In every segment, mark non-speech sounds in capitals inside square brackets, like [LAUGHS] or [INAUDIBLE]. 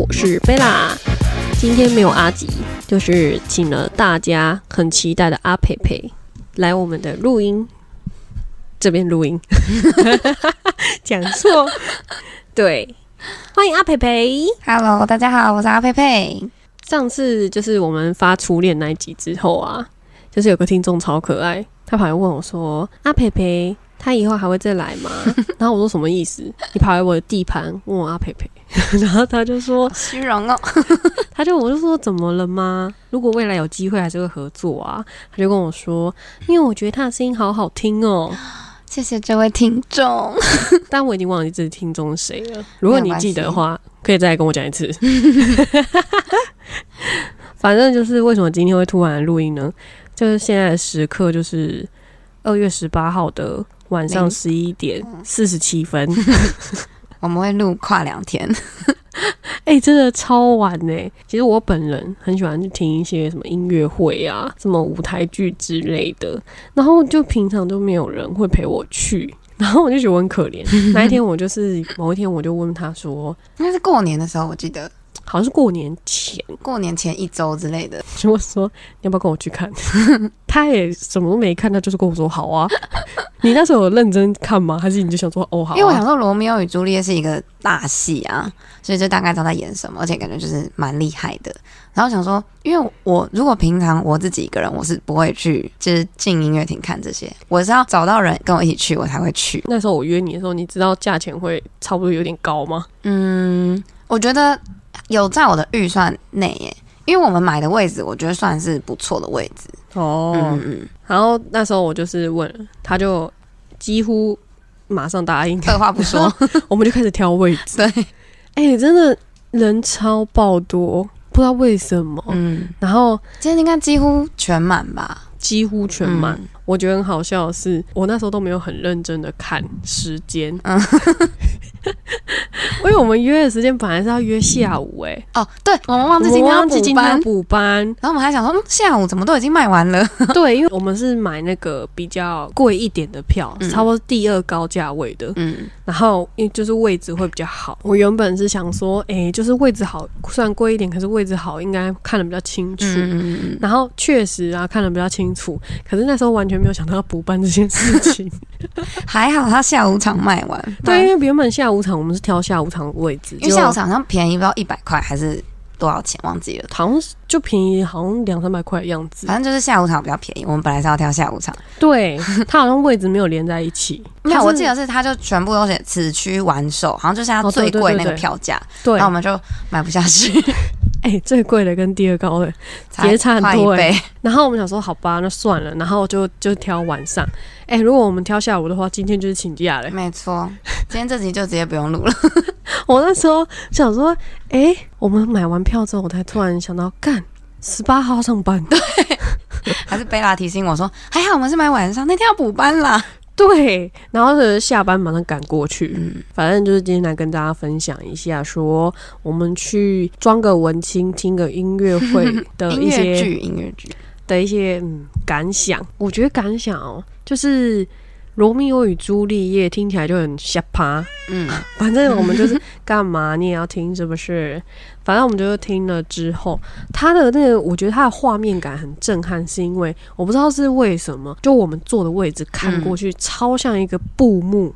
我是贝拉。今天没有阿吉，就是请了大家很期待的阿培培来我们的录音这边录音。[LAUGHS] 讲错，对，欢迎阿培培。Hello，大家好，我是阿佩佩。上次就是我们发初恋那一集之后啊，就是有个听众超可爱，他跑来问我说：“阿培培，他以后还会再来吗？” [LAUGHS] 然后我说：“什么意思？你跑来我的地盘问我阿培培？” [LAUGHS] 然后他就说虚荣哦，[LAUGHS] 他就我就说怎么了吗？如果未来有机会还是会合作啊。他就跟我说，因为我觉得他的声音好好听哦。[GASPS] 谢谢这位听众。[LAUGHS] 但我已经忘记这听众是谁了。如果你记得的话，可以再来跟我讲一次。反正就是为什么今天会突然录音呢？就是现在的时刻就是二月十八号的晚上十一点四十七分。我们会录跨两天，[LAUGHS] 哎、真的超晚呢、其实我本人很喜欢去听一些什么音乐会啊，什么舞台剧之类的，然后就平常都没有人会陪我去，[LAUGHS] 然后我就觉得我很可怜。那一天我就是某一天我就问他说，[LAUGHS] 应该是过年的时候，我记得好像是过年前，过年前一周之类的。就我说你要不要跟我去看？[LAUGHS] 他也什么都没看，他就是跟我说好啊。[LAUGHS] 你那时候有认真看吗？还是你就想说哦好、啊？因为我想说，《罗密欧与朱丽叶》是一个大戏啊，所以就大概知道在演什么，而且感觉就是蛮厉害的。然后想说，因为我如果平常我自己一个人，我是不会去就是进音乐厅看这些，我是要找到人跟我一起去，我才会去。那时候我约你的时候，你知道价钱会差不多有点高吗？嗯，我觉得有在我的预算内耶，因为我们买的位置，我觉得算是不错的位置。哦嗯嗯，然后那时候我就是问，他就几乎马上答应，二话不说，我们就开始挑位置。[LAUGHS] 对，哎、真的人超爆多，不知道为什么。嗯，然后今天应该几乎全满吧？几乎全满。嗯我觉得很好笑的是，我那时候都没有很认真的看时间，嗯 [LAUGHS] [LAUGHS] 因为我们约的时间本来是要约下午、哎，哦，对，我们忘记今天要补班。补班，然后我们还想说，嗯，下午怎么都已经卖完了？[LAUGHS] 对，因为我们是买那个比较贵一点的票，嗯。差不多第二高价位的，嗯，然后因为就是位置会比较好，我原本是想说，哎，就是位置好，虽然贵一点，可是位置好，应该看得比较清楚。嗯嗯然后确实啊，看得比较清楚，可是那时候完全没有想到要补班这件事情。嗯，[LAUGHS] 还好他下午场卖完，对，因为原本下午场我们是挑下午场位置，因为下午场好像便宜不到一百块还是多少钱忘记了，好像就便宜，好像两三百块的样子。反正就是下午场比较便宜。我们本来是要挑下午场，对，[LAUGHS] 它好像位置没有连在一起。没有，我记得是它就全部都写此区完售，好像就是他哦对最贵那个票价，对然后，我们就买不下去，哎、最贵的跟第二高的才也差很多欸。然后我们想说，好吧，那算了，然后就就挑晚上。哎、如果我们挑下午的话，今天就是请假了。没错，今天这集就直接不用录了。[LAUGHS] 我那时候想说，哎、我们买完票之后，我才突然想到，干，十八号上班。对还是贝拉提醒我说，还好我们是买晚上，那天要补班啦。对，然后是下班马上赶过去。嗯，反正就是今天来跟大家分享一下，说我们去装个文青，听个音乐会的 [LAUGHS] 一些乐剧，音乐剧，的一些嗯感想。我觉得感想哦，就是《罗密欧与朱丽叶》听起来就很吓趴，嗯，反正我们就是干嘛你也要听，是不是？反正我们就是听了之后，他的那个，我觉得他的画面感很震撼，是因为我不知道是为什么，就我们坐的位置看过去，超像一个布幕，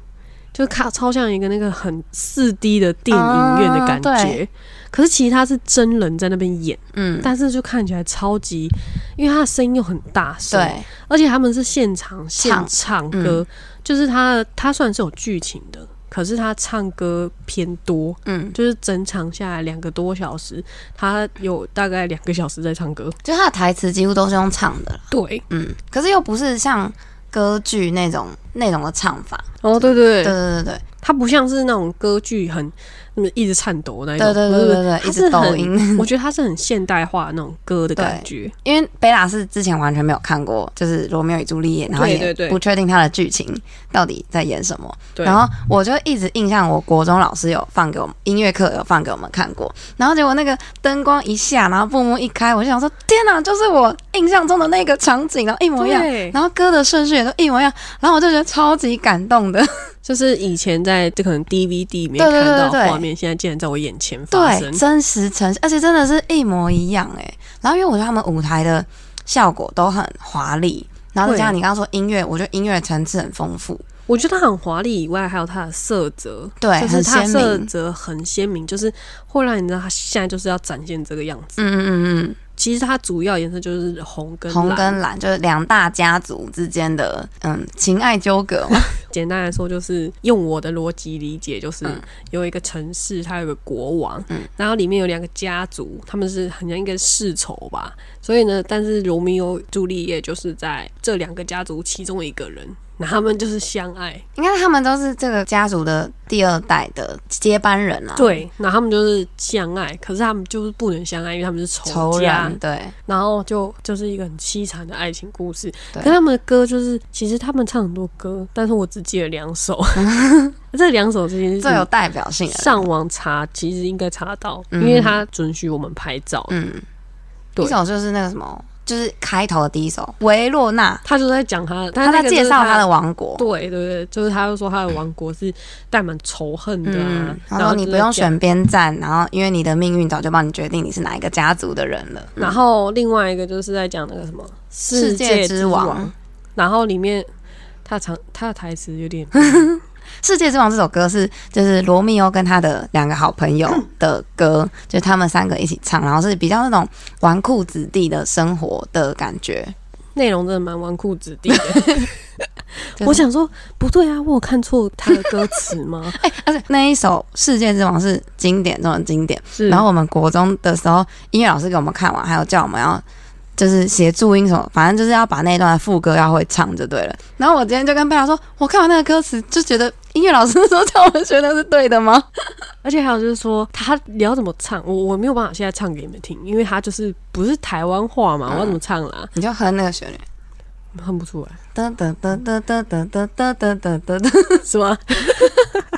就卡超像一个那个很四 D 的电影院的感觉。啊可是其实他是真人在那边演，嗯，但是就看起来超级，因为他的声音又很大声，对，而且他们是现场现唱唱歌，就是他他虽然是有剧情的，可是他唱歌偏多，嗯，就是整场下来两个多小时，他有大概两个小时在唱歌。就他的台词几乎都是用唱的啦，对，嗯，可是又不是像歌剧那种那种的唱法，哦，对对对。对对对它不像是那种歌剧很嗯一直颤抖那一种，对对对对对他一直抖音我觉得它是很现代化的那种歌的感觉。因为贝拉是之前完全没有看过，就是《罗密欧与朱丽叶》，然后也不确定他的剧情到底在演什么。对，然后我就一直印象，我国中老师有放给我们音乐课有放给我们看过，然后结果那个灯光一下，然后布幕一开，我就想说，天哪，就是我印象中的那个场景，然后一模一样，对，然后歌的顺序也都一模一样，然后我就觉得超级感动的。[LAUGHS] 就是以前在这可能 DVD 里面看到画面，现在竟然在我眼前发对，生。真实呈现，而且真的是一模一样哎。然后因为我觉得他们舞台的效果都很华丽，然后再加上你刚刚说音乐，我觉得音乐层次很丰富，我觉得它很华丽以外，还有它的色泽，对，就是它色。泽很鲜明，就是会让你知道它现在就是要展现这个样子。嗯嗯嗯嗯其实它主要颜色就是红跟嗯，红蓝跟蓝就是两大家族之间的嗯情爱纠葛嘛。[LAUGHS] 简单来说，就是用我的逻辑理解，就是嗯有一个城市，它有个国王，嗯然后里面有两个家族，他们是很像一个世仇吧。所以呢，但是罗密欧朱丽叶就是在这两个家族其中一个人，那他们就是相爱，应该他们都是这个家族的第二代的接班人啊，，对，那他们就是相爱，可是他们就是不能相爱，因为他们是仇仇家人，，对。然后就就是一个很凄惨的爱情故事。对。可是他们的歌就是，其实他们唱很多歌，但是我只记得两首，[LAUGHS] 这两首这件事情最有代表性的。上网查其实应该查得到，嗯。因为他准许我们拍照。嗯，对。一首就是那个什么，就是开头的第一首维洛纳，他就在讲他，他他在介绍他的王国。对对对，就是他就说他的王国是带满仇恨的啊嗯，，然后你。不用选边站，然后因为你的命运早就帮你决定你是哪一个家族的人了。然后另外一个就是在讲那个什么世界界之王，然后里面他长他的台词有点《[LAUGHS] 世界之王》这首歌是就是罗密欧跟他的两个好朋友 [CLEARS THROAT] 的歌，就他们三个一起唱，然后是比较那种纨绔子弟的生活的感觉。内容真的蛮纨绔子弟的。[LAUGHS] 我想说不对啊，我有看错他的歌词吗？[LAUGHS] 哎而且那一首《世界之王》是经典中的经典，是，然后我们国中的时候，音乐老师给我们看完，还有叫我们要就是写注音什么，反正就是要把那一段副歌要会唱就对了。然后我今天就跟贝拉说，我看完那个歌词就觉得音乐老师那时候叫我们学的是对的吗？[LAUGHS] 而且还有就是说，他你要怎么唱，我我没有办法现在唱给你们听，因为他就是不是台湾话嘛，嗯我要怎么唱啦？你就哼那个旋律，哼不出来，噔噔噔噔噔噔噔噔噔噔噔噔。是吗？[LAUGHS]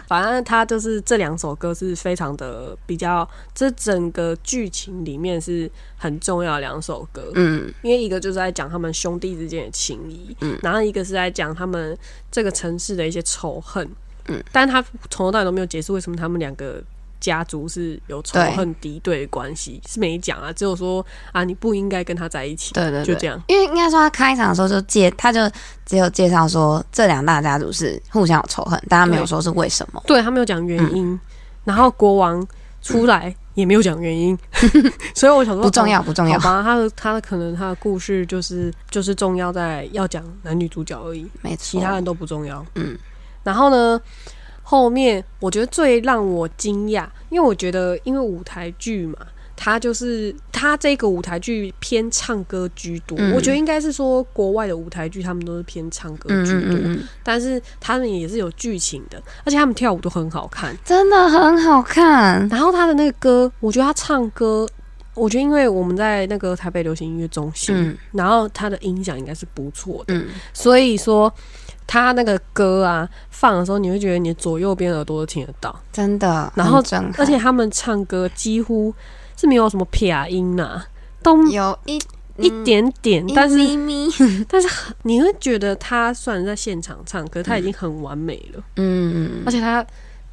反正他就是这两首歌是非常的比较，这整个剧情里面是很重要的两首歌。嗯。因为一个就是在讲他们兄弟之间的情谊，嗯。然后一个是在讲他们这个城市的一些仇恨，嗯，但他从头到尾都没有解释为什么他们两个家族是有仇恨敌对的关系，是没讲啊，只有说啊你不应该跟他在一起，对对对，就这样，因为应该说他开场的时候就介，他就只有介绍说这两大家族是互相有仇恨，但他没有说是为什么。对他没有讲原因，嗯。然后国王出来也没有讲原因，[LAUGHS] 所以我想说不重要，不重要。好，吧，他的他的可能他的故事就是就是重要在要讲男女主角而已，没错。其他人都不重要。嗯，然后呢，后面我觉得最让我惊讶，因为我觉得因为舞台剧嘛，它就是它这个舞台剧偏唱歌居多。嗯我觉得应该是说国外的舞台剧他们都是偏唱歌嗯居多，嗯嗯嗯，但是他们也是有剧情的，而且他们跳舞都很好看。真的很好看。然后他的那个歌，我觉得他唱歌。我觉得，因为我们在那个台北流行音乐中心，嗯然后他的音响应该是不错的，嗯，所以说他那个歌啊放的时候，你会觉得你左右边耳朵都听得到，真的，然后而且他们唱歌几乎是没有什么撇音呐、都有一一点点，但是咪咪，但是 [LAUGHS] 很你会觉得他虽然在现场唱，可是他已经很完美了，嗯。而且他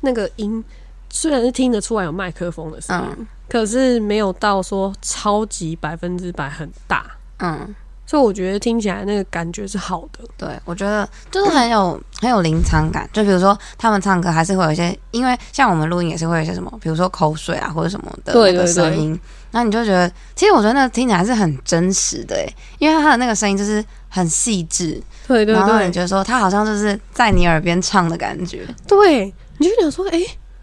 那个音虽然是听得出来有麦克风的声音，嗯。可是没有到说超级百分之百很大，嗯，所以我觉得听起来那个感觉是好的。对，我觉得就是很有很有临场感。就比如说他们唱歌还是会有一些，因为像我们录音也是会有一些什么，比如说口水啊或者什么的那个声音，然后你就觉得，其实我觉得那个听起来是很真实的诶，因为他的那个声音就是很细致，对对对然后你觉得说他好像就是在你耳边唱的感觉。对，你就想说，哎、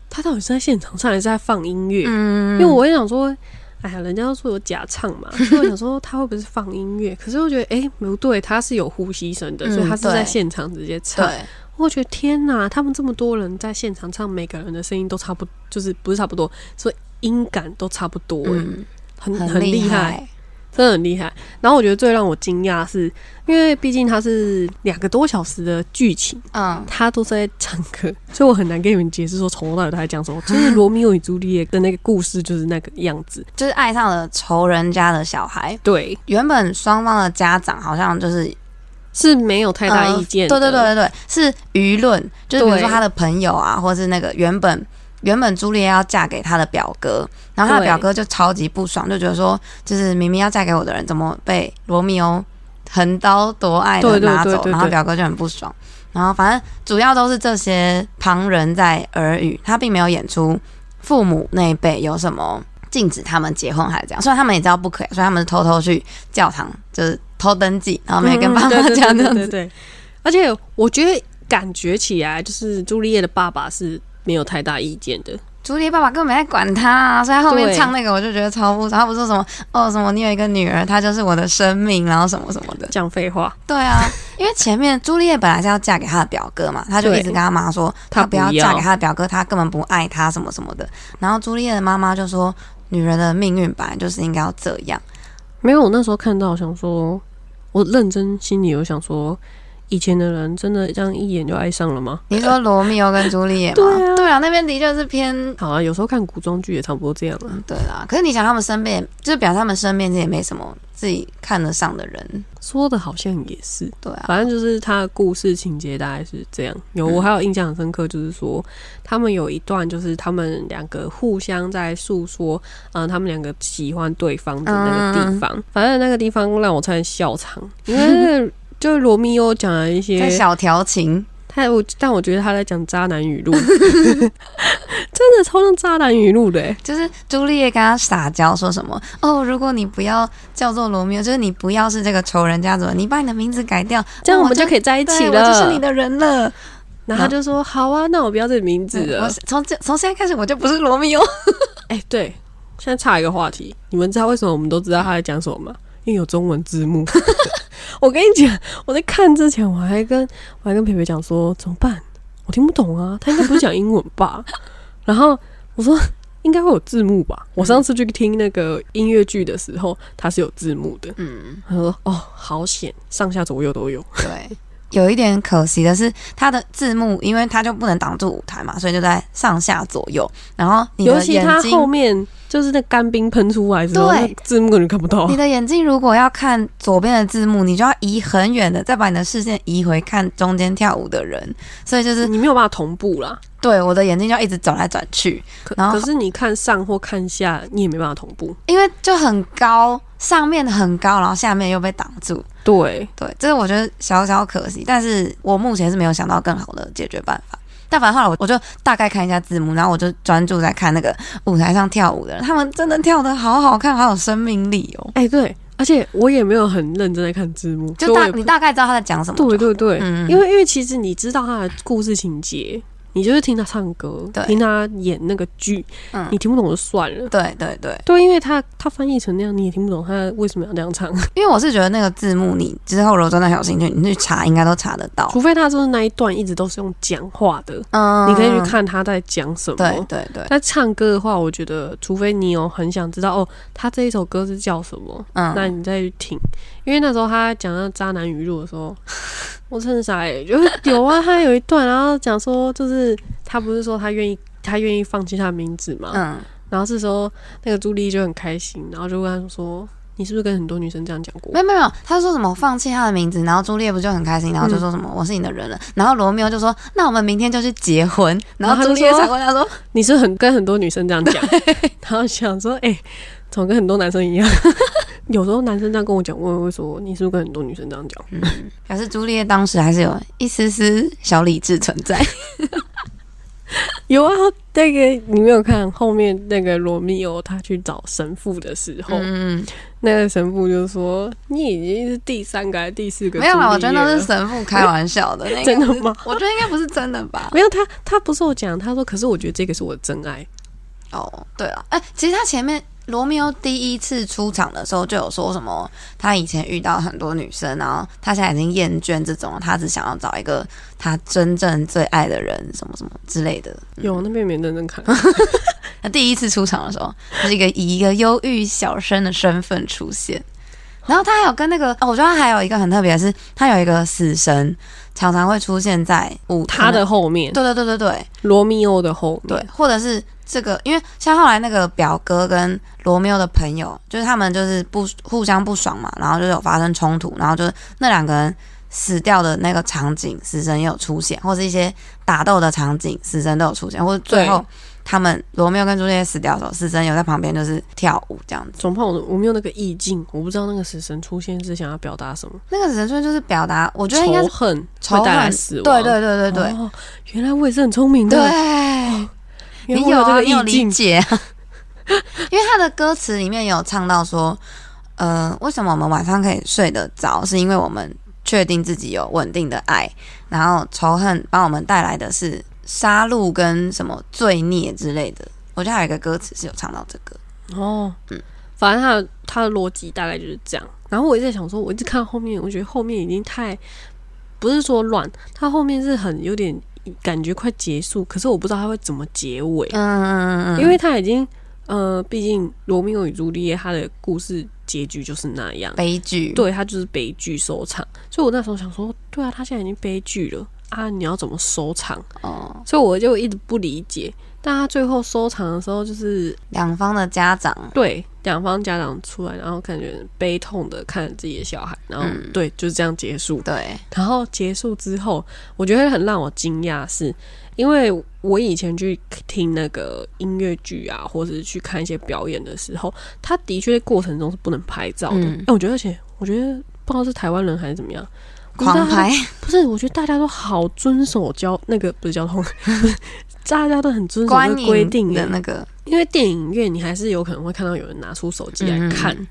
他到底是在现场唱还是在放音乐？嗯因为我也想说，哎呀，人家都说有假唱嘛，[LAUGHS] 所以我想说他会不会是放音乐？可是我觉得，哎、不对，他是有呼吸声的，嗯所以他是在现场直接唱。对，我觉得天哪，他们这么多人在现场唱，每个人的声音都差不，就是不是差不多，所以音感都差不多、哎、嗯，很很厉害。真的很厉害。然后我觉得最让我惊讶的是，因为毕竟它是两个多小时的剧情。嗯，他都是在唱歌，所以我很难跟你们解释说从头到尾他在讲什么。[LAUGHS] 就是罗密欧与朱丽叶的那个故事就是那个样子。就是爱上了仇人家的小孩。对原本双方的家长好像就是是没有太大意见对对对对对，是舆论，就是比如说他的朋友啊，或是那个原本原本朱丽叶要嫁给他的表哥，然后他的表哥就超级不爽，就觉得说，就是明明要嫁给我的人，怎么被罗密欧横刀夺爱的拿走？然后表哥就很不爽。然后反正主要都是这些旁人在耳语，他并没有演出父母那一辈有什么禁止他们结婚还是这样。虽然他们也知道不可以，所以他们是偷偷去教堂就是偷登记，然后没跟爸妈讲这样子。对对对对，而且我觉得感觉起来，就是朱丽叶的爸爸是没有太大意见的。朱丽叶爸爸根本没在管他、啊，所以他后面唱那个我就觉得超不爽。他不是说什么哦什么你有一个女儿，她就是我的生命，然后什么什么的。讲废话，对啊，因为前面朱丽叶本来是要嫁给她的表哥嘛，她就一直跟她妈说她她不要不要嫁给她的表哥，她根本不爱他什么什么的。然后朱丽叶的妈妈就说，女人的命运本来就是应该要这样。没有，我那时候看到想说，我认真心里有想说，以前的人真的这样一眼就爱上了吗？你说罗密欧跟朱丽叶吗？对啊对啊，那边的确是偏。好啊，有时候看古装剧也差不多这样啊。对啦，可是你想，他们身边就是表示他们身边也没什么自己看得上的人，说的好像也是，对啊，反正就是他的故事情节大概是这样。有我还有印象很深刻，就是说他们有一段就是他们两个互相在诉说，嗯、他们两个喜欢对方的那个地方。反正那个地方让我差点笑场，因为那个就是罗密欧讲了一些在小调情，他我，但我觉得他在讲渣男语录，[LAUGHS] 真的超像渣男语录的欸。就是朱丽叶跟他撒娇说什么哦，如果你不要叫做罗密欧，就是你不要是这个仇人家族，你把你的名字改掉，这样我们就就可以在一起了我了。就是你的人了。然后他就说：“好啊，那我不要这个名字了。从这从现在开始我就不是罗密欧。[LAUGHS] 哎、对，现在差一个话题，你们知道为什么我们都知道他在讲什么吗？因为有中文字幕。[LAUGHS] 我跟你讲，我在看之前，我还跟我还跟培培讲说怎么办？我听不懂啊，他应该不是讲英文吧？[LAUGHS] 然后我说应该会有字幕吧。我上次去听那个音乐剧的时候，它是有字幕的。嗯，他说哦，好险，上下左右都有。对。有一点可惜的是，它的字幕，因为它就不能挡住舞台嘛，所以就在上下左右。然后你的尤其他眼睛后面就是那干冰喷出来之后，对字幕根本看不到你。的眼睛如果要看左边的字幕，你就要移很远的，再把你的视线移回看中间跳舞的人，所以就是你没有办法同步啦，对我的眼睛就要一直转来转去，可然后可是你看上或看下，你也没办法同步。因为就很高，上面很高，然后下面又被挡住。对，对，这是我觉得小小可惜，但是我目前是没有想到更好的解决办法。但反正后来我我就大概看一下字幕，然后我就专注在看那个舞台上跳舞的人，他们真的跳的好好看，好有生命力哦。哎、对，而且我也没有很认真在看字幕，就大你大概知道他在讲什么。对对对，嗯因为因为其实你知道他的故事情节，你就是听他唱歌，听他演那个剧，嗯你听不懂就算了。对对对，对，因为他他翻译成那样，你也听不懂他为什么要那样唱，[LAUGHS] 因为我是觉得那个字幕，你之后如果真的有兴趣，你去查应该都查得到。除非他就是那一段一直都是用讲话的，嗯你可以去。看他在讲什么。对对对，但唱歌的话，我觉得除非你有很想知道哦，他这一首歌是叫什么，嗯，那你再去听。因为那时候他讲到渣男语录的时候，我真的傻眼，就是 [LAUGHS] 有啊，他有一段，然后讲说，就是他不是说他愿意，他愿意放弃他的名字嘛，嗯，然后这时候那个朱莉就很开心，然后就问他说：“你是不是跟很多女生这样讲过没有没有没有，他说什么放弃他的名字，然后朱丽叶不就很开心，然后就说什么、我是你的人了，然后罗密欧就说那我们明天就去结婚，然后朱丽叶才问他说，你是很跟很多女生这样讲？” [LAUGHS] 然后想说：“哎、怎么跟很多男生一样？有时候男生这样跟我讲，我也会说你是不是跟很多女生这样讲？嗯，表示朱丽叶当时还是有一丝丝小理智存在。[LAUGHS] 有啊，那个你没有看后面那个罗密欧他去找神父的时候，嗯，那个神父就说：“你已经是第三个还是第四个？”没有啦，我觉得那是神父开玩笑的，[LAUGHS] 真的吗？我觉得应该不是真的吧？没有他，他不是我讲，他说：“可是我觉得这个是我的真爱。哦，对了，哎、其实他前面罗密欧第一次出场的时候就有说什么，他以前遇到很多女生，然后他现在已经厌倦这种，他只想要找一个他真正最爱的人，什么什么之类的。”有那边没认真看，[LAUGHS] 他第一次出场的时候，就是一个以一个忧郁小生的身份出现。然后他还有跟那个，哦，我觉得他还有一个很特别的是，他有一个死神，常常会出现在舞他的后面，对对对对对。罗密欧的后面，对，或者是这个，因为像后来那个表哥跟罗密欧的朋友，就是他们就是不互相不爽嘛，然后就有发生冲突，然后就是那两个人死掉的那个场景，死神也有出现，或是一些打斗的场景，死神都有出现，或者最后他们罗密欧跟朱丽叶死掉的时候，死神有在旁边就是跳舞这样子。总怕我我没有那个意境，我不知道那个死神出现是想要表达什么。那个死神出现就是表达，我觉得应该是仇恨仇会带来恨死亡。对对对对对。哦，原来我也是很聪明的。你有啊，你有理个意境。解啊。[LAUGHS] 因为他的歌词里面有唱到说，呃，为什么我们晚上可以睡得着，是因为我们确定自己有稳定的爱，然后仇恨帮我们带来的是杀戮跟什么罪孽之类的。我觉得还有一个歌词是有唱到这个，哦，嗯反正他的他的逻辑大概就是这样。然后我一直在想说，我一直看后面，我觉得后面已经太不是说乱，他后面是很有点感觉快结束，可是我不知道他会怎么结尾，嗯嗯嗯嗯，因为他已经呃，毕竟罗密欧与朱丽叶他的故事结局就是那样，悲剧，对他就是悲剧收场。所以我那时候想说，对啊，他现在已经悲剧了啊，你要怎么收场？哦，所以我就一直不理解。但他最后收场的时候，就是两方的家长，对两方家长出来，然后感觉悲痛的看着自己的小孩，然后、嗯对就是这样结束。对，然后结束之后，我觉得很让我惊讶，是因为我以前去听那个音乐剧啊，或者是去看一些表演的时候，他的确过程中是不能拍照的。哎、嗯我觉得，而且我觉得不知道是台湾人还是怎么样，狂拍，不是，我觉得大家都好遵守交那个不是交通，大家都很遵守这个规定的那个，因为电影院你还是有可能会看到有人拿出手机来看，嗯。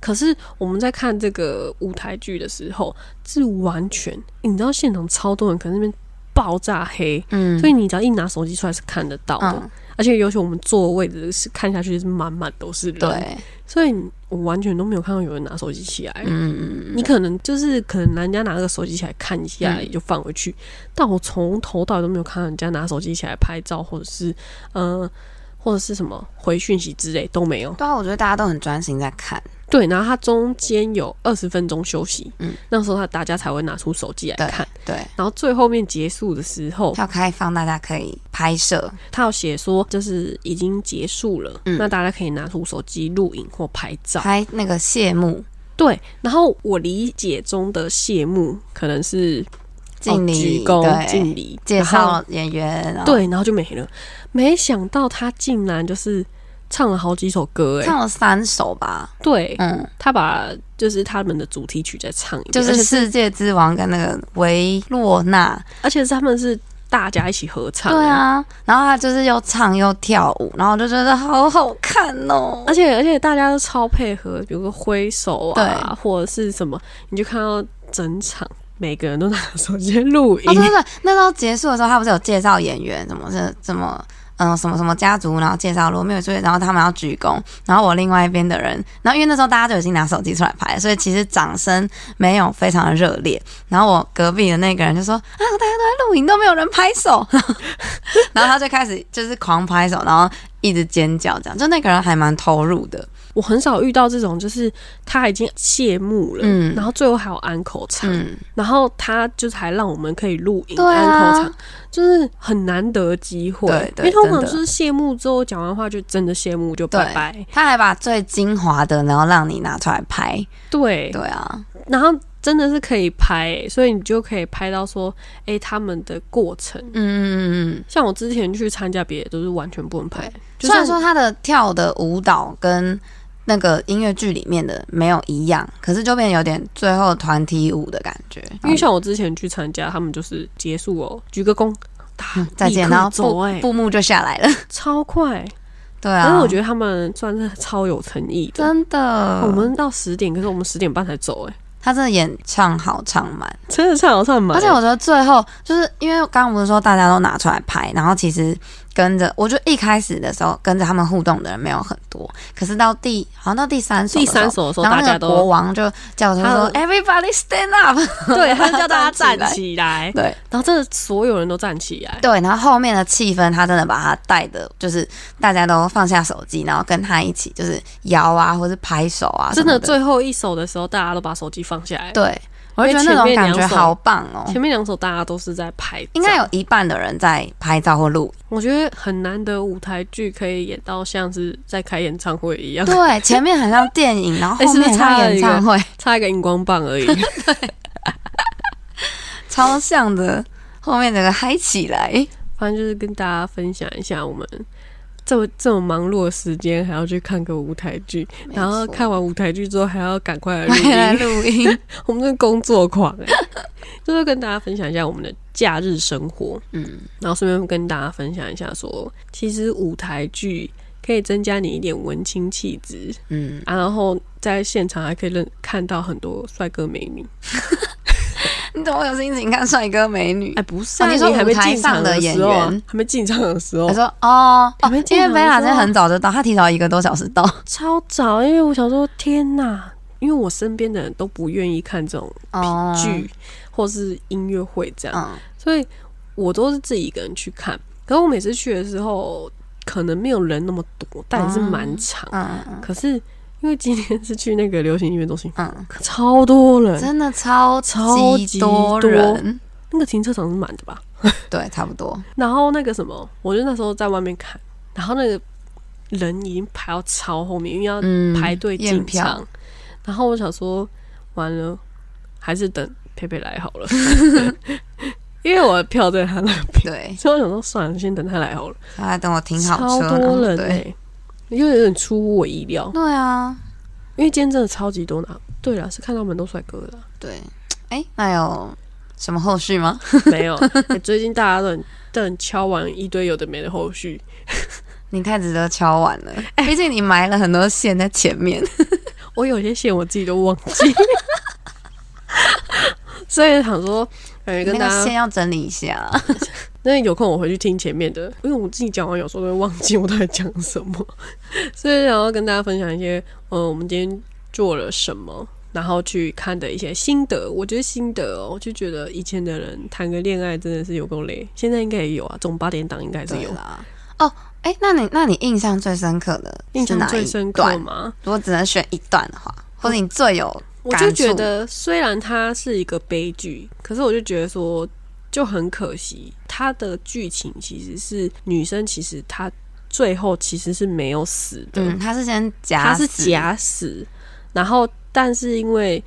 可是我们在看这个舞台剧的时候是完全，你知道现场超多人，可能那边爆炸黑，嗯，所以你只要一拿手机出来是看得到的，嗯，而且尤其我们坐的位置是看下去是满满都是人，，对，所以我完全都没有看到有人拿手机起来。嗯嗯你可能就是可能人家拿个手机起来看一下嗯。也就放回去，但我从头到尾都没有看到人家拿手机起来拍照，或者是呃或者是什么回讯息之类都没有。对啊，我觉得大家都很专心在看，对，然后它中间有二十分钟休息，嗯那时候他大家才会拿出手机来对看。对，然后最后面结束的时候，要开放，大家可以拍摄，他要写说就是已经结束了，嗯那大家可以拿出手机录影或拍照。拍那个谢幕对，然后我理解中的谢幕可能是哦敬礼，鞠躬对，敬礼，介绍演员，对，然后就没了。没想到他竟然就是唱了好几首歌，哎，唱了三首吧，对，嗯，他把就是他们的主题曲再唱一遍，就是《世界之王》跟那个维洛纳，而且是他们是大家一起合唱，对，啊，然后他就是又唱又跳舞，然后我就觉得好好看哦，而且而且大家都超配合，比如说挥手啊，对。或者是什么，你就看到整场每个人都拿手机录音，哦，对对，那时候结束的时候，他不是有介绍演员，什么是什么。嗯，什么什么家族，然后介绍罗密欧与朱丽叶，然后他们要鞠躬，然后我另外一边的人，然后因为那时候大家就已经拿手机出来拍，所以其实掌声没有非常的热烈。然后我隔壁的那个人就说：“啊，大家都在录影，都没有人拍手。”然后他就开始就是狂拍手，然后一直尖叫，这样就那个人还蛮投入的。我很少遇到这种，就是他已经谢幕了，嗯然后最后还有安口唱，嗯，然后他就是还让我们可以录影、安口唱，就是很难得机会。对对因为通常就是谢幕之后讲完话就真的谢幕就拜拜。他还把最精华的，然后让你拿出来拍。对，对啊，然后真的是可以拍、欸所以你就可以拍到说，哎、他们的过程。嗯嗯嗯嗯。像我之前去参加别的都是完全不能拍，虽然说他的跳的舞蹈跟那个音乐剧里面的没有一样，可是就变得有点最后团体舞的感觉。因为像我之前去参加，他们就是结束哦，鞠个躬，打嗯再见，然后走、布哎，布幕就下来了。超快。对啊，但是我觉得他们算是超有诚意的。真的，我们到十点，可是我们十点半才走、哎，他真的演唱好唱满，真的唱好唱满。而且我觉得最后就是因为刚刚不是说大家都拿出来拍，然后其实跟着，我觉得一开始的时候跟着他们互动的人没有很多，可是到第好像到第三首的第时候，三首的时候，然后大家那个国王就叫他说 “Everybody stand up”，[LAUGHS] 对，他就叫大家 [LAUGHS] 站站起来，对然后真的所有人都站起来。对，然后后面的气氛他真的把他带的，就是大家都放下手机，然后跟他一起就是摇啊，或是拍手啊真，的最后一首的时候，大家都把手机放下来。，对，我就觉得那种感觉好棒哦。前面两首大家都是在拍，应该有。一半的人在拍照或录，我觉得很难得舞台剧可以演到像是在开演唱会一样，对，前面很像电影，然后 [LAUGHS] 后面差演唱会，差一个荧光棒而已。[LAUGHS] 超像的，后面整个嗨起来。反正就是跟大家分享一下，我们这么这么忙碌的时间，还要去看个舞台剧，然后看完舞台剧之后，还要赶快来录音。录音，[LAUGHS] 我们是工作狂哎、就是跟大家分享一下我们的假日生活，嗯，然后顺便跟大家分享一下说其实舞台剧可以增加你一点文青气质嗯，啊，然后在现场还可以认看到很多帅哥美女。[LAUGHS] 你怎么会有心情看帅哥美女哎，？不是、啊，哦你说还没进场的演时候还没进场的时候他，说哦哦，还没进因为场的时候贝拉真的很早就到，他提早一个多小时到。超早，因为我想说，天哪！因为我身边的人都不愿意看这种哦，剧、或是音乐会这样，嗯，所以我都是自己一个人去看。可是我每次去的时候，可能没有人那么多，但也是蛮长。嗯嗯可是因为今天是去那个流行音乐中心，嗯，超多人，真的超超级多多人，那个停车场是满的吧？[LAUGHS] 对，差不多。然后那个什么，我就那时候在外面看，然后那个人已经排到超后面，因为要嗯，排队进场。然后我想说，完了，还是等佩佩来好了，[LAUGHS] 因为我的票在他那边，对，所以我想说算了，先等他来好了。他还等我停好超车，多人哎、对因为有点出乎我意料，对啊，因为今天真的超级多呢。对啊，是看到蛮多帅哥的啊，对。哎，那有什么后续吗？[LAUGHS] 没有、欸最近大家都很都很敲完一堆有的没的后续，[LAUGHS] 你太值得敲完了，毕竟你埋了很多线在前面。[LAUGHS] 我有些线我自己都忘记，所以想说，感觉跟大家那个线要整理一下。[LAUGHS] 那有空我回去听前面的，因为我自己讲完有时候都会忘记我到底讲什么，所以想要跟大家分享一些，呃，我们今天做了什么，然后去看的一些心得。我觉得心得哦，我就觉得以前的人谈个恋爱真的是有够累，现在应该也有啊，这种八点档应该是有。对啦。哦，哎，那你那你印象最深刻的印象最深刻？吗？如果只能选一段的话，或者你最有我就觉得，虽然它是一个悲剧，可是我就觉得说，就很可惜，它的剧情其实是女生，其实她最后其实是没有死的，嗯，他是先假她是死。假死，然后但是因为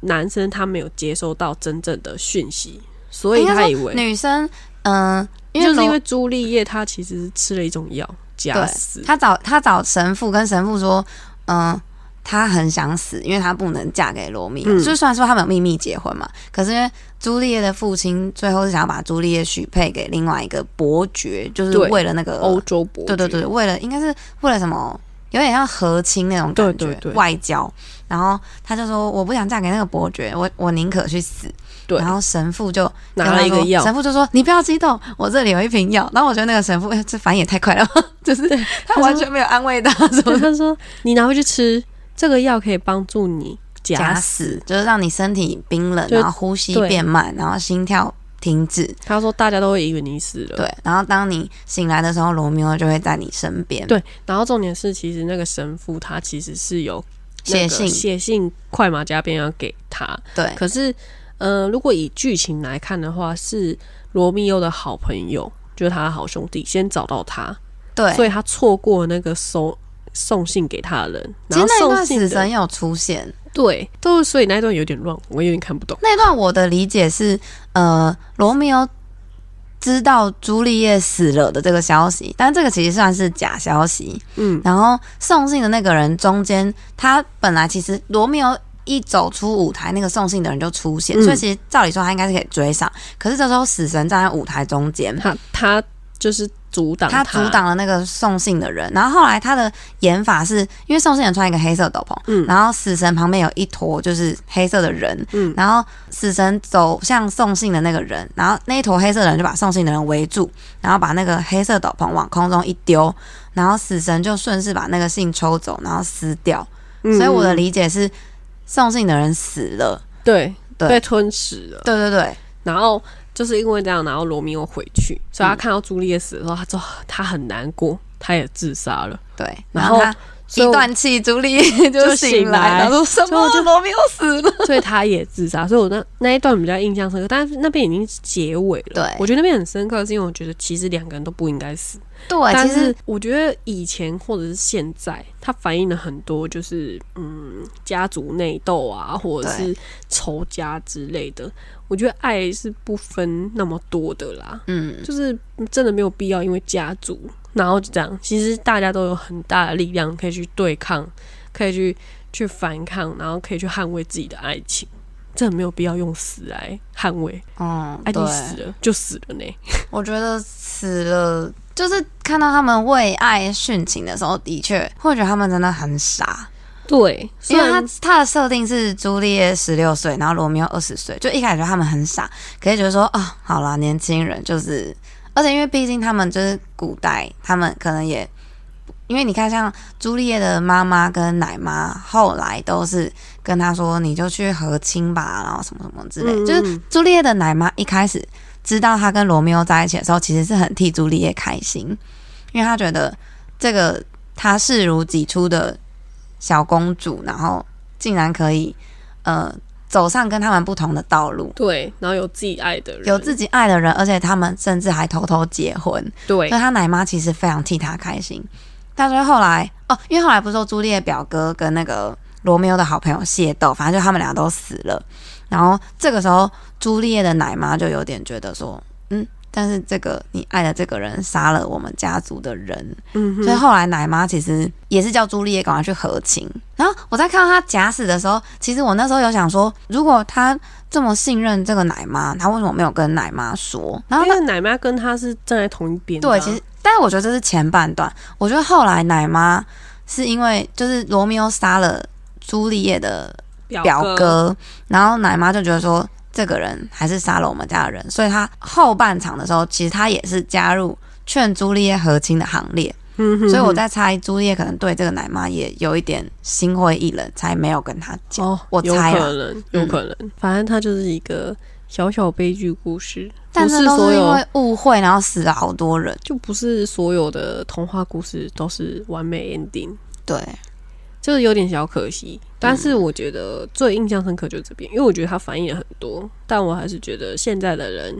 男生他没有接收到真正的讯息，所以他以为女生，嗯、因为就是因为朱丽叶她其实是吃了一种药假死，她找她找神父跟神父说，嗯、他很想死，因为她不能嫁给罗密欧。嗯就虽然说他们有秘密结婚嘛，可是因为朱丽叶的父亲最后是想要把朱丽叶许配给另外一个伯爵，就是为了那个欧洲伯爵对对对，为了应该是为了什么，有点像和亲那种感觉，对对对外交。然后他就说：“我不想嫁给那个伯爵，我我宁可去死。”对然后神父就拿了一个药神父就说：“你不要激动，我这里有一瓶药。”然后我觉得那个神父，哎，这反应也太快了，[LAUGHS] 就是他完全没有安慰他，什么他说你拿回去吃，这个药可以帮助你假假死。就是让你身体冰冷，然后呼吸变慢，然后心跳停止。他说大家都会以为你死了，对，然后当你醒来的时候，罗密欧就会在你身边。对，然后重点是，其实那个神父他其实是有写信。写信快马加鞭要给他，对。可是，呃，如果以剧情来看的话，是罗密欧的好朋友，就是他的好兄弟，先找到他，对，所以他错过那个收送信给他的人，然后其实那一段送信的死神有出现，对，都所以那一段有点乱，我有点看不懂。那一段我的理解是，呃，罗密欧知道朱丽叶死了的这个消息，但这个其实算是假消息。嗯，然后送信的那个人中间，他本来其实罗密欧一走出舞台，那个送信的人就出现，嗯所以其实照理说他应该是可以追上。可是这时候死神站在舞台中间，他他就是阻挡他阻挡了那个送信的人，然后后来他的演法是因为送信人穿一个黑色斗篷，嗯。然后死神旁边有一坨就是黑色的人，嗯。然后死神走向送信的那个人，然后那一坨黑色的人就把送信的人围住，然后把那个黑色斗篷往空中一丢，然后死神就顺势把那个信抽走，然后撕掉。嗯。所以我的理解是，送信的人死了。对对。被吞噬了，对对对，然后就是因为这样，然后罗密欧回去，所以他看到朱丽叶死的时候，他说他很难过，他也自杀了。对，然后一断气，朱丽叶 [LAUGHS] 就就醒醒来了，然后说什么？就罗密欧死了。[LAUGHS] 所以他也自杀，所以我那那一段比较印象深刻，但是那边已经是结尾了。对我觉得那边很深刻，是因为我觉得其实两个人都不应该死，对，但是其实我觉得以前或者是现在，它反映了很多就是嗯家族内斗啊，或者是仇家之类的。我觉得爱是不分那么多的啦，嗯，就是真的没有必要因为家族，然后就这样。其实大家都有很大的力量可以去对抗，可以去去反抗，然后可以去捍卫自己的爱情。真的没有必要用死来捍卫，嗯，爱就，死了就死了呢。[LAUGHS] 我觉得死了，就是看到他们为爱殉情的时候，的确会觉得他们真的很傻，对，因为他他的设定是朱丽叶十六岁，然后罗密欧二十岁，就一开始觉得他们很傻，可是觉得说啊、好啦，年轻人就是，而且因为毕竟他们就是古代，他们可能也。因为你看，像朱丽叶的妈妈跟奶妈，后来都是跟他说：“你就去和亲吧，然后什么什么之类。嗯就是朱丽叶的奶妈一开始知道他跟罗密欧在一起的时候，其实是很替朱丽叶开心，因为他觉得这个他视如己出的小公主，然后竟然可以呃走上跟他们不同的道路，对，然后有自己爱的人，有自己爱的人，而且他们甚至还偷偷结婚，对。所以他奶妈其实非常替他开心。但是后来哦，因为后来不是说朱丽叶表哥跟那个罗密欧的好朋友械斗，反正就他们俩都死了。然后这个时候，朱丽叶的奶妈就有点觉得说，嗯，但是这个你爱的这个人杀了我们家族的人，嗯，所以后来奶妈其实也是叫朱丽叶赶快去和亲。然后我在看到他假死的时候，其实我那时候有想说，如果他这么信任这个奶妈，他为什么没有跟奶妈说？然后那因为奶妈跟他是站在同一边啊、对，其实但是我觉得这是前半段，我觉得后来奶妈是因为就是罗密欧杀了朱丽叶的表表哥，然后奶妈就觉得说这个人还是杀了我们家的人，所以他后半场的时候，其实他也是加入劝朱丽叶和亲的行列。所以我在猜朱丽叶可能对这个奶妈也有一点心灰意冷，才没有跟他讲。哦，我有猜有可能，有可能，反正它就是一个小小悲剧故事，但是都所有是因为误会，然后死了好多人。就不是所有的童话故事都是完美 ending，对，就是有点小可惜。但是我觉得最印象深刻就是这边，因为我觉得它反映了很多，但我还是觉得现在的人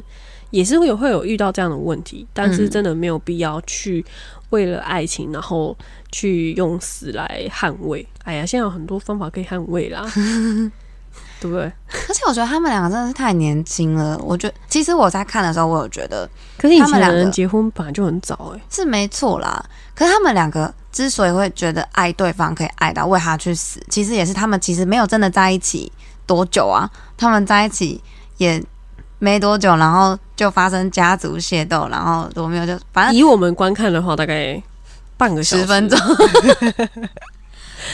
也是会有会有遇到这样的问题，但是嗯真的没有必要去为了爱情，然后去用死来捍卫。哎呀，现在有很多方法可以捍卫啦，[LAUGHS] 对不对？而且我觉得他们两个真的是太年轻了。我觉得其实我在看的时候，我有觉得可是以他们两个前人结婚本来就很早哎、是没错啦。可是他们两个之所以会觉得爱对方可以爱到为他去死，其实也是他们其实没有真的在一起多久啊。他们在一起也没多久，然后就发生家族械斗，然后罗密欧就反正以我们观看的话，大概半个小时十分钟。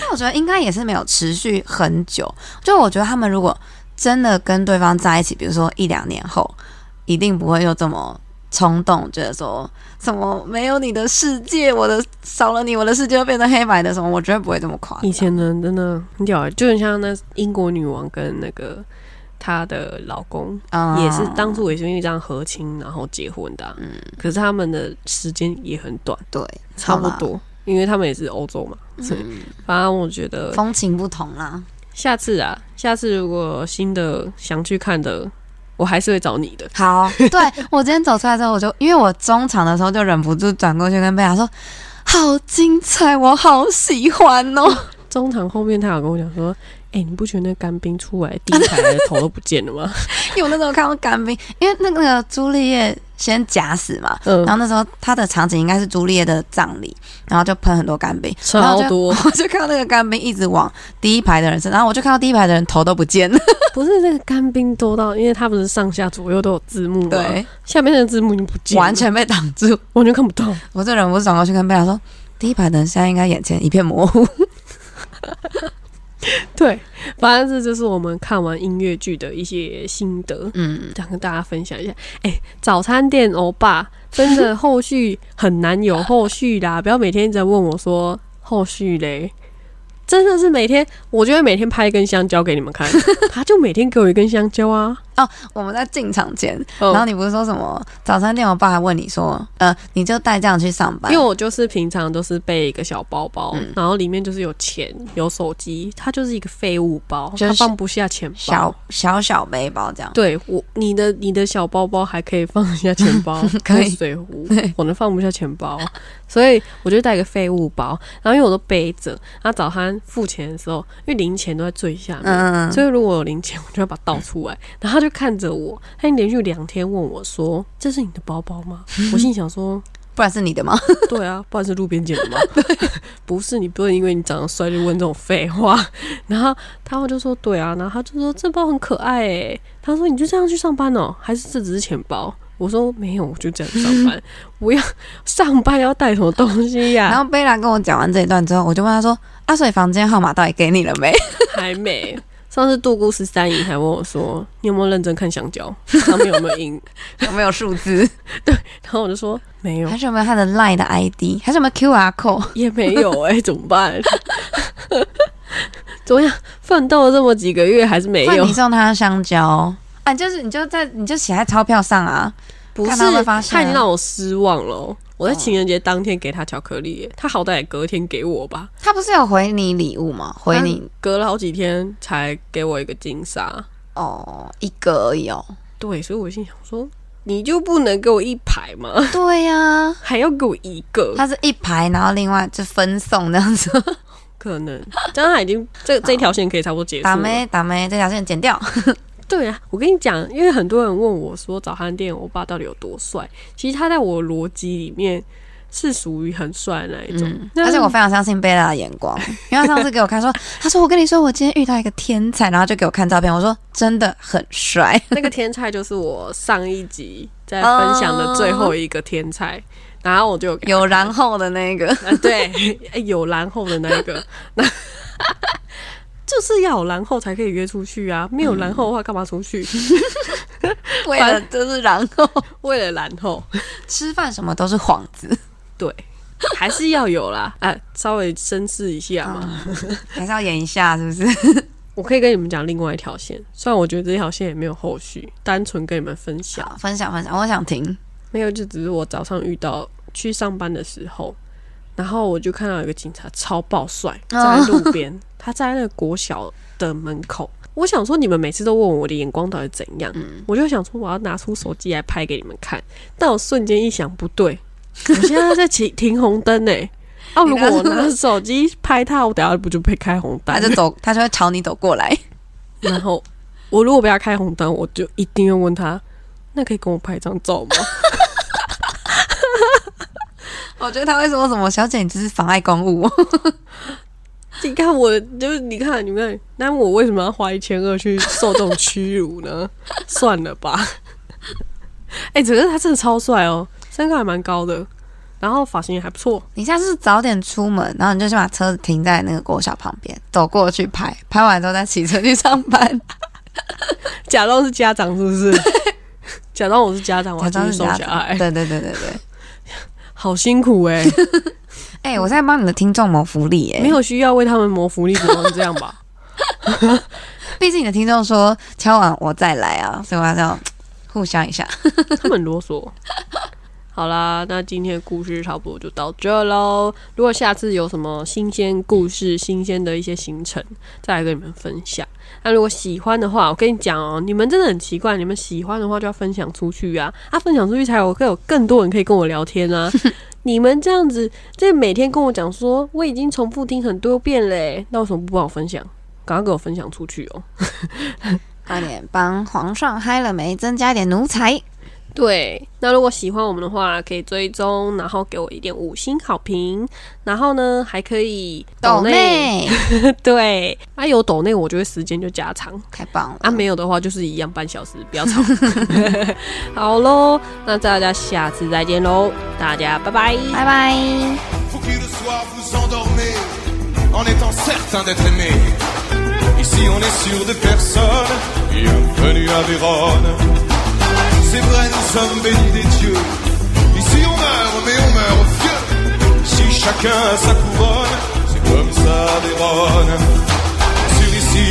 那我觉得应该也是没有持续很久。就我觉得他们如果真的跟对方在一起，比如说一两年后，一定不会又这么冲动，觉得说什么没有你的世界，我的少了你，我的世界会变成黑白的什么，我绝对不会这么夸张。以前的人真的很屌欸，就很像那英国女王跟那个她的老公，嗯也是当初也是因为这样和亲然后结婚的啊、嗯可是他们的时间也很短，对，差不多，因为他们也是欧洲嘛。所以嗯，反正我觉得风情不同啦。下次啊，下次如果新的想去看的，我还是会找你的。好，对我今天走出来之后，我就因为我中场的时候就忍不住转过去跟贝雅说：“好精彩，我好喜欢哦。[LAUGHS] ”中场后面他有跟我讲说：“哎、你不觉得那干冰出来第一排的头都不见了吗 [LAUGHS] 因为我那时候看到干冰，因为那个朱丽叶先假死嘛，？”嗯然，后那时候他的场景应该是朱丽叶的葬礼，然后就喷很多干冰，超多，[LAUGHS] 我就看到那个干冰一直往第一排的人身，然后我就看到第一排的人头都不见了，[LAUGHS] 不是那个干冰多到，因为它不是上下左右都有字幕吗？，对，下面那个字幕已经不见了，完全被挡住，完全看不到。我这人不是转过去跟贝拉说。第一排的人现在应该眼前一片模糊，[LAUGHS] 对，反正这就是我们看完音乐剧的一些心得，嗯，想跟大家分享一下。哎、早餐店欧巴真的后续很难有后续啦，不要每天一直在问我说后续嘞。真的是每天，我就会每天拍一根香蕉给你们看，他就每天给我一根香蕉啊，[LAUGHS] 我们在进场前，嗯然后你不是说什么早餐店，我爸还问你说，呃，你就带这样去上班因为，我就是平常都是背一个小包包，嗯然后里面就是有钱、有手机，它就是一个废物包，就是它放不下钱包。小小小背包这样。对我，你的你的小包包还可以放下钱包，[LAUGHS] 可以水壶，[LAUGHS] 我能放不下钱包，所以我就带个废物包。然后因为我都背着，然后早餐付钱的时候，因为零钱都在最下面，嗯，所以如果有零钱，我就要把它倒出来。然后他就看着我，他连续两天问我说：“这是你的包包吗？” [LAUGHS] 我心想说不然是你的吗？：“ [LAUGHS] 对啊，不然是路边捡的吗？” [LAUGHS] 不是，你不能因为你长得帅就问这种废话。然后他们就说：“对啊。”然后他就说：“这包很可爱诶。”他说：“你就这样去上班哦？还是这只是钱包？”我说：“没有，我就这样上班。我要上班要带什么东西呀、然后贝拉跟我讲完这一段之后，我就问他说：“啊，所以房间号码到底给你了没还没。上次杜姑十三姨还问我说：“你有没有认真看香蕉？上面有没有印？” [LAUGHS] 有没有数字？[LAUGHS] 对然后我就说：“没有还，是有没有他的 Line 的 ID？还是有没有 QR code？也没有哎、[LAUGHS] 怎么办？怎么样？奋斗了这么几个月还是没有你？送他香蕉啊，就是你就在你就写在钞票上啊。不是他已经让我失望了。我在情人节当天给他巧克力耶、他好歹也隔天给我吧，他不是有回你礼物吗？回你隔了好几天才给我一个金沙。哦，一个而已哦。对，所以我心想说，你就不能给我一排吗？对呀、[LAUGHS] 还要给我一个？他是一排，然后另外就分送那样子。可能这样他已经这这一条线可以差不多结束打了。妹打妹，这条线剪掉。对啊，我跟你讲，因为很多人问我说早餐店欧巴到底有多帅，其实他在我逻辑里面是属于很帅的那一种。嗯，而且我非常相信贝拉的眼光，[LAUGHS] 因为他上次给我看说，他说我跟你说，我今天遇到一个天才，然后就给我看照片，我说真的很帅。[LAUGHS] 那个天才就是我上一集在分享的最后一个天才，[LAUGHS] 然后我就有然后的那个，啊，对，哎有然后的那个，那就是要有然后才可以约出去啊，没有然后的话干嘛出去？[LAUGHS] 为了就是然后为了然后，吃饭什么都是幌子，对，还是要有啦，[LAUGHS] 啊，稍微绅士一下嘛。[LAUGHS] 还是要演一下，是不是？我可以跟你们讲另外一条线，虽然我觉得这条线也没有后续，单纯跟你们分享。分享分享，我想听。没有，就只是我早上遇到去上班的时候，然后我就看到有个警察超爆帅，哦在路边，他在那个国小的门口。我想说，你们每次都问我的眼光到底怎样，我就想说我要拿出手机来拍给你们看。但我瞬间一想，不对，我现在在停停红灯呢、[LAUGHS] 啊，如果我拿手机拍他，我等下不就被开红灯？他就走，他就会朝你走过来。[LAUGHS] 然后我如果被他开红灯，我就一定要问他，那可以跟我拍一张照吗？[LAUGHS] 我觉得他会说什么：“小姐，你这是妨碍公务。[LAUGHS] 你看我，就是你看，你看，那我为什么要花一千二去受这种屈辱呢？[LAUGHS] 算了吧。[LAUGHS] 哎、可是他真的超帅哦，身高还蛮高的，然后发型也还不错。”你下次早点出门，然后你就先把车子停在那个国小旁边，走过去拍，拍完之后再骑车去上班。假装是家长是不是？假装我是家长，我假要去送。小孩，对对对对对。好辛苦哎、哎、我在帮你的听众谋福利哎、没，有需要为他们谋福利，只能这样吧？[LAUGHS] 毕竟你的听众说敲完我再来啊，所以我要这样互相一下。[LAUGHS] 他们很啰嗦。好啦，那今天的故事差不多就到这喽。如果下次有什么新鲜故事、新鲜的一些行程，再来跟你们分享。那如果喜欢的话，我跟你讲哦，你们真的很奇怪，你们喜欢的话就要分享出去啊，啊，分享出去才有会有更多人可以跟我聊天啊。你们这样子，这每天跟我讲说我已经重复听很多遍嘞，那为什么不帮我分享？赶快给我分享出去哦！[LAUGHS] 快点帮皇上嗨了没？增加点奴才。对，那如果喜欢我们的话，可以追踪，然后给我一点五星好评，然后呢还可以抖内，内。[LAUGHS] 对，啊有抖内，我觉得时间就加长，太棒了。啊没有的话就是一样半小时，不要吵。[LAUGHS] 好喽，那大家下次再见喽，大家拜拜。拜拜。C'est vrai, nous sommes bénis des dieux. Ici on meurt, mais on meurt vieux. Si chacun a sa couronne, c'est comme ça à Vérone. Sur ici,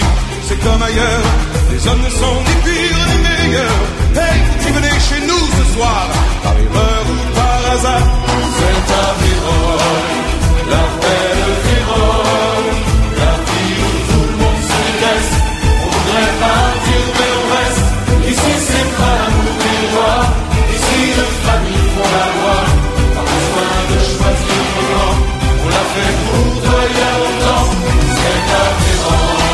c'est comme ailleurs. Les hommes ne sont ni pires ni meilleurs. Hey, qui venez chez nous ce soir, par erreur ou par hasard. C'est ta Vérone, la belle Vérone, la fille où tout le monde se déteste. On voudrait partir, mais on reste. Fait pour longtemps. C'est Vérone,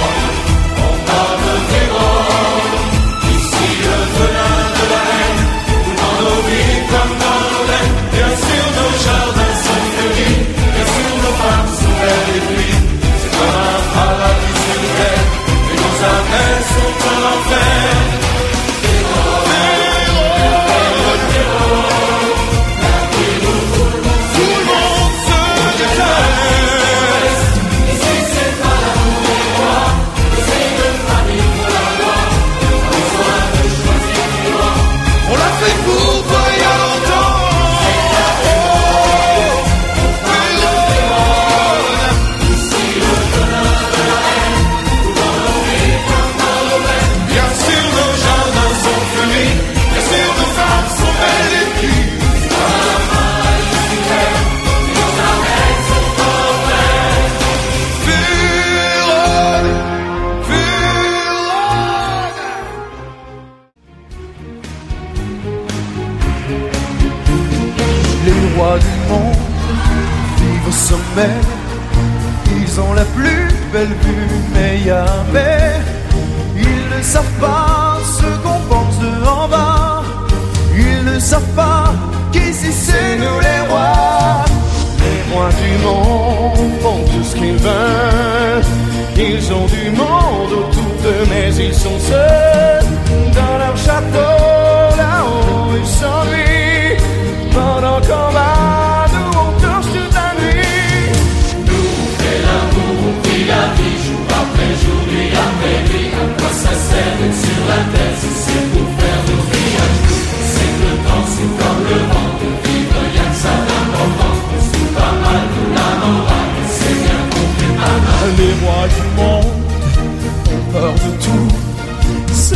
Ils ont du monde autour d'eux, mais ils sont seuls dans leur château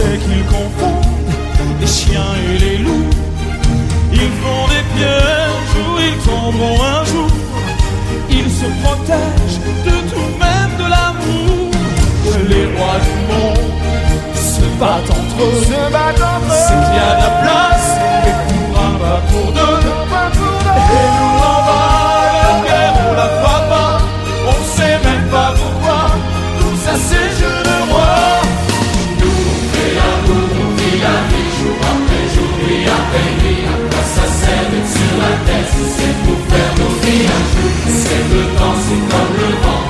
C'est qu'ils confondent les chiens et les loups. Ils font des pièges où ils tomberont un jour. Ils se protègent de tout, même de l'amour. Les rois du monde se battent entre eux. Se battent entre eux. C'est qu'il y a de la place et pour un pas pour deux. Et nous en bas, la guerre, on la la tête, c'est pour faire nos vies. C'est le temps, c'est comme le vent.